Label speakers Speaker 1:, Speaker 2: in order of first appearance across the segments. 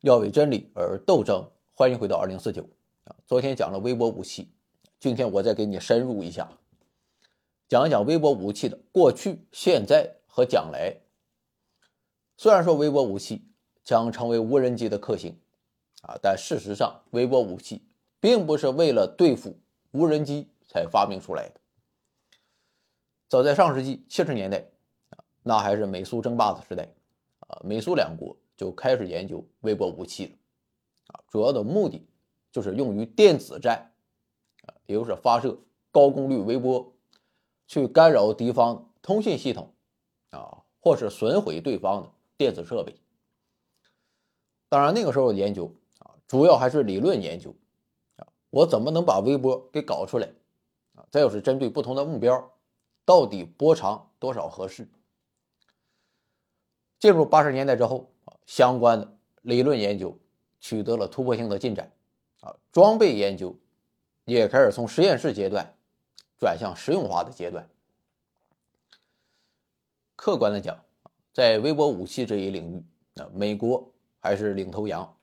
Speaker 1: 要为真理而斗争。欢迎回到二零四九啊！昨天讲了微波武器，今天我再给你深入一下，讲一讲微波武器的过去、现在和将来。虽然说微波武器将成为无人机的克星啊，但事实上，微波武器并不是为了对付无人机才发明出来的。早在上世纪七十年代啊，那还是美苏争霸的时代啊，美苏两国就开始研究微波武器了。啊，主要的目的就是用于电子战，啊，也就是发射高功率微波，去干扰敌方通信系统，啊，或是损毁对方的电子设备。当然，那个时候研究啊，主要还是理论研究，啊，我怎么能把微波给搞出来？啊，再有是针对不同的目标，到底波长多少合适？进入八十年代之后，啊，相关的理论研究。取得了突破性的进展，啊，装备研究也开始从实验室阶段转向实用化的阶段。客观的讲，在微波武器这一领域，啊，美国还是领头羊。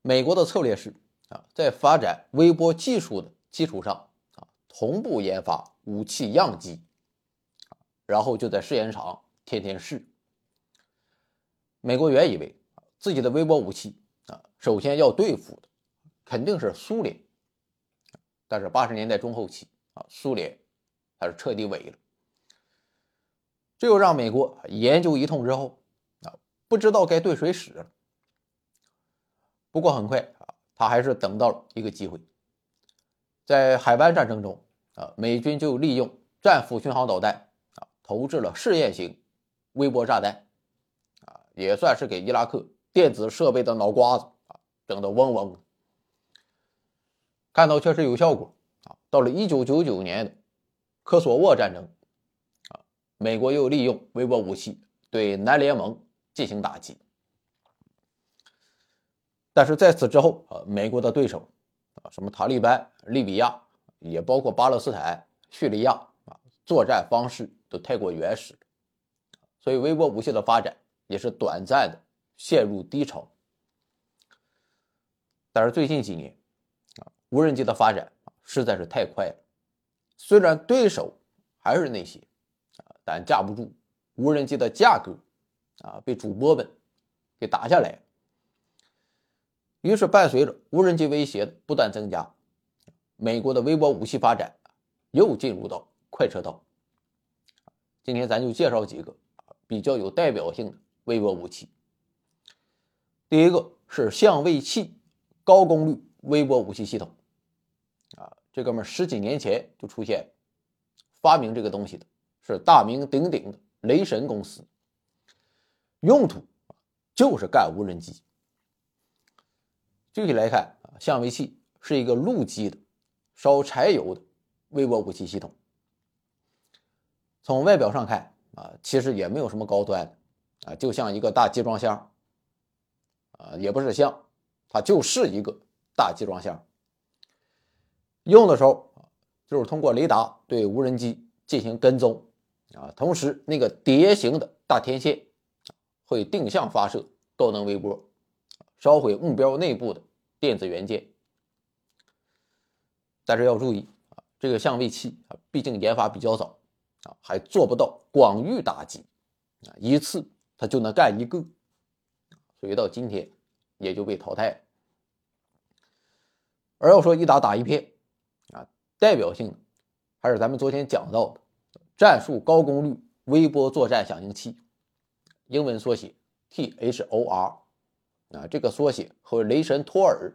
Speaker 1: 美国的策略是啊，在发展微波技术的基础上，啊，同步研发武器样机，然后就在试验场天天试。美国原以为自己的微波武器啊。首先要对付的肯定是苏联，但是八十年代中后期啊，苏联它是彻底萎了。这又让美国研究一通之后啊，不知道该对谁使了。不过很快啊，他还是等到了一个机会，在海湾战争中啊，美军就利用战斧巡航导弹啊，投掷了试验型微波炸弹，也算是给伊拉克电子设备的脑瓜子啊。整得嗡嗡的，看到确实有效果啊！到了一九九九年科索沃战争啊，美国又利用微波武器对南联盟进行打击。但是在此之后啊，美国的对手啊，什么塔利班、利比亚，也包括巴勒斯坦、叙利亚啊，作战方式都太过原始，所以微波武器的发展也是短暂的陷入低潮。但是最近几年，啊，无人机的发展啊实在是太快了。虽然对手还是那些，啊，但架不住无人机的价格，啊，被主播们给打下来。于是，伴随着无人机威胁的不断增加，美国的微波武器发展又进入到快车道。今天咱就介绍几个比较有代表性的微波武器。第一个是相位器。高功率微波武器系统，啊，这哥们十几年前就出现，发明这个东西的是大名鼎鼎的雷神公司，用途就是干无人机。具体来看啊，相位器是一个陆基的烧柴油的微波武器系统。从外表上看啊，其实也没有什么高端的啊，就像一个大集装箱，啊，也不是像。它就是一个大集装箱，用的时候就是通过雷达对无人机进行跟踪啊，同时那个碟形的大天线会定向发射高能微波，烧毁目标内部的电子元件。但是要注意啊，这个相位器啊，毕竟研发比较早啊，还做不到广域打击啊，一次他就能干一个，所以到今天也就被淘汰了。而要说一打打一片，啊，代表性的还是咱们昨天讲到的战术高功率微波作战响应器，英文缩写 THOR，啊，这个缩写和雷神托尔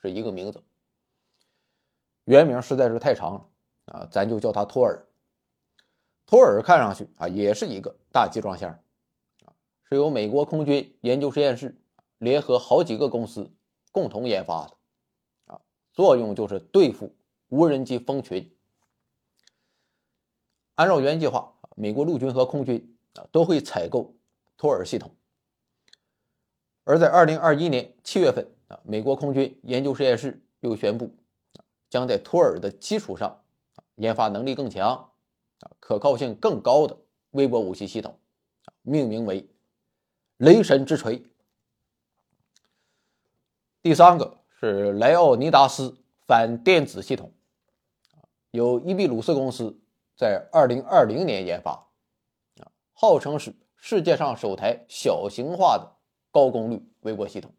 Speaker 1: 是一个名字，原名实在是太长了，啊，咱就叫它托尔。托尔看上去啊，也是一个大集装箱，是由美国空军研究实验室联合好几个公司共同研发的。啊作用就是对付无人机蜂群。按照原计划，美国陆军和空军啊都会采购托尔系统。而在二零二一年七月份啊，美国空军研究实验室又宣布，将在托尔的基础上研发能力更强、啊可靠性更高的微波武器系统，命名为“雷神之锤”。第三个是莱奥尼达斯反电子系统，由伊比鲁斯公司在二零二零年研发，啊，号称是世界上首台小型化的高功率微波系统。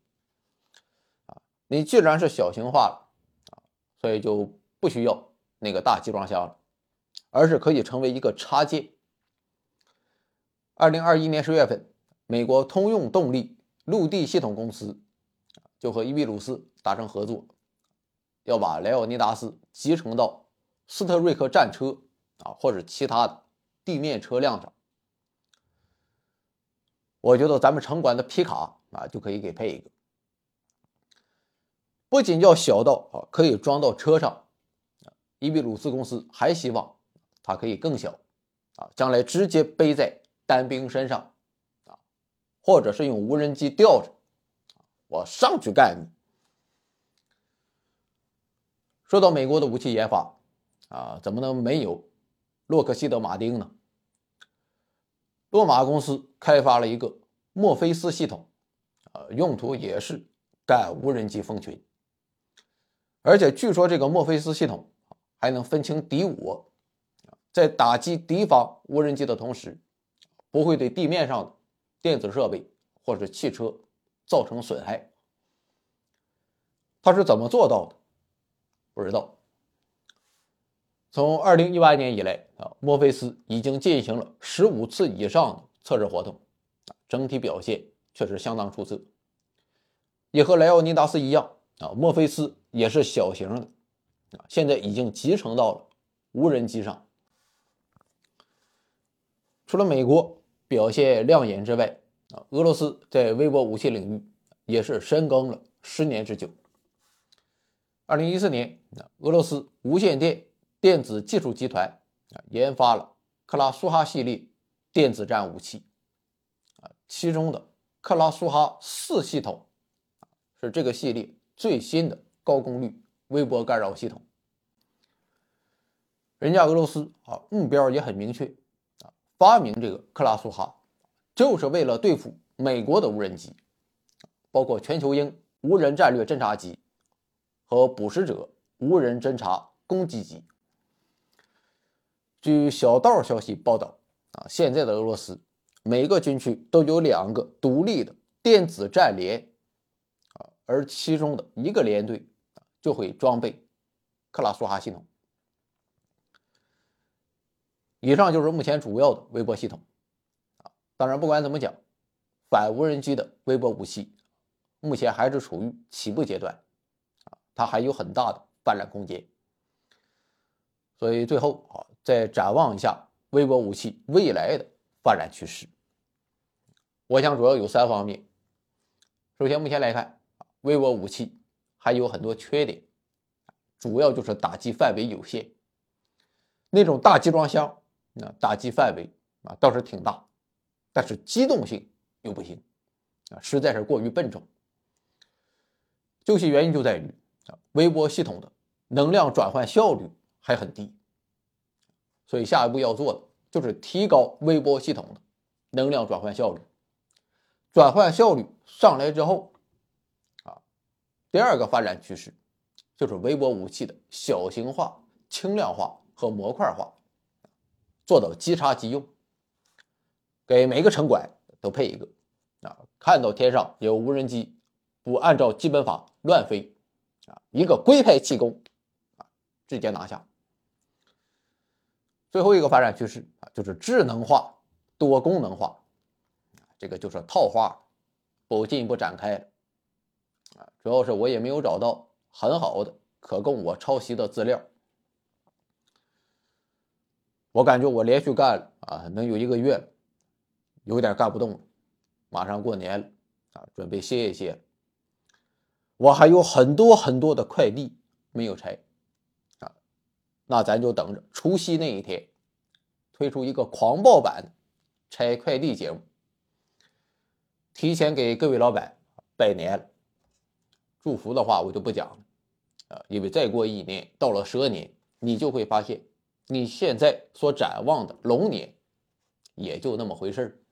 Speaker 1: 啊，你既然是小型化了，啊，所以就不需要那个大集装箱了，而是可以成为一个插件。二零二一年十月份，美国通用动力陆地系统公司。就和伊比鲁斯达成合作，要把莱奥尼达斯集成到斯特瑞克战车啊，或者其他的地面车辆上。我觉得咱们城管的皮卡啊，就可以给配一个。不仅要小到啊可以装到车上，伊比鲁斯公司还希望它可以更小啊，将来直接背在单兵身上，或者是用无人机吊着。我上去干你！说到美国的武器研发，啊，怎么能没有洛克希德马丁呢？洛马公司开发了一个墨菲斯系统，啊，用途也是干无人机蜂群。而且据说这个墨菲斯系统还能分清敌我，在打击敌方无人机的同时，不会对地面上的电子设备或者汽车。造成损害，他是怎么做到的？不知道。从二零一八年以来啊，墨菲斯已经进行了十五次以上的测试活动，整体表现确实相当出色。也和莱奥尼达斯一样啊，墨菲斯也是小型的啊，现在已经集成到了无人机上。除了美国表现亮眼之外，啊，俄罗斯在微波武器领域也是深耕了十年之久。二零一四年，俄罗斯无线电电子技术集团啊研发了克拉苏哈系列电子战武器，啊，其中的克拉苏哈四系统是这个系列最新的高功率微波干扰系统。人家俄罗斯啊目标也很明确，发明这个克拉苏哈。就是为了对付美国的无人机，包括全球鹰无人战略侦察机和捕食者无人侦察攻击机。据小道消息报道，啊，现在的俄罗斯每个军区都有两个独立的电子战连，啊，而其中的一个连队就会装备克拉苏哈系统。以上就是目前主要的微波系统。啊当然，不管怎么讲，反无人机的微波武器目前还是处于起步阶段，啊，它还有很大的发展空间。所以最后啊，再展望一下微波武器未来的发展趋势，我想主要有三方面。首先，目前来看，微波武器还有很多缺点，主要就是打击范围有限。那种大集装箱，那打击范围啊倒是挺大。但是机动性又不行啊，实在是过于笨重。究其原因就在于啊，微波系统的能量转换效率还很低。所以下一步要做的就是提高微波系统的能量转换效率。转换效率上来之后，啊，第二个发展趋势就是微波武器的小型化、轻量化和模块化，做到即插即用。给每个城管都配一个啊！看到天上有无人机，不按照基本法乱飞啊，一个龟派气功啊，直接拿下。最后一个发展趋势啊，就是智能化、多功能化，这个就是套话，不进一步展开了啊。主要是我也没有找到很好的可供我抄袭的资料，我感觉我连续干了啊，能有一个月。有点干不动了，马上过年了啊，准备歇一歇。我还有很多很多的快递没有拆啊，那咱就等着除夕那一天推出一个狂暴版拆快递节目，提前给各位老板拜年了。祝福的话我就不讲了啊，因为再过一年到了蛇年，你就会发现你现在所展望的龙年也就那么回事儿。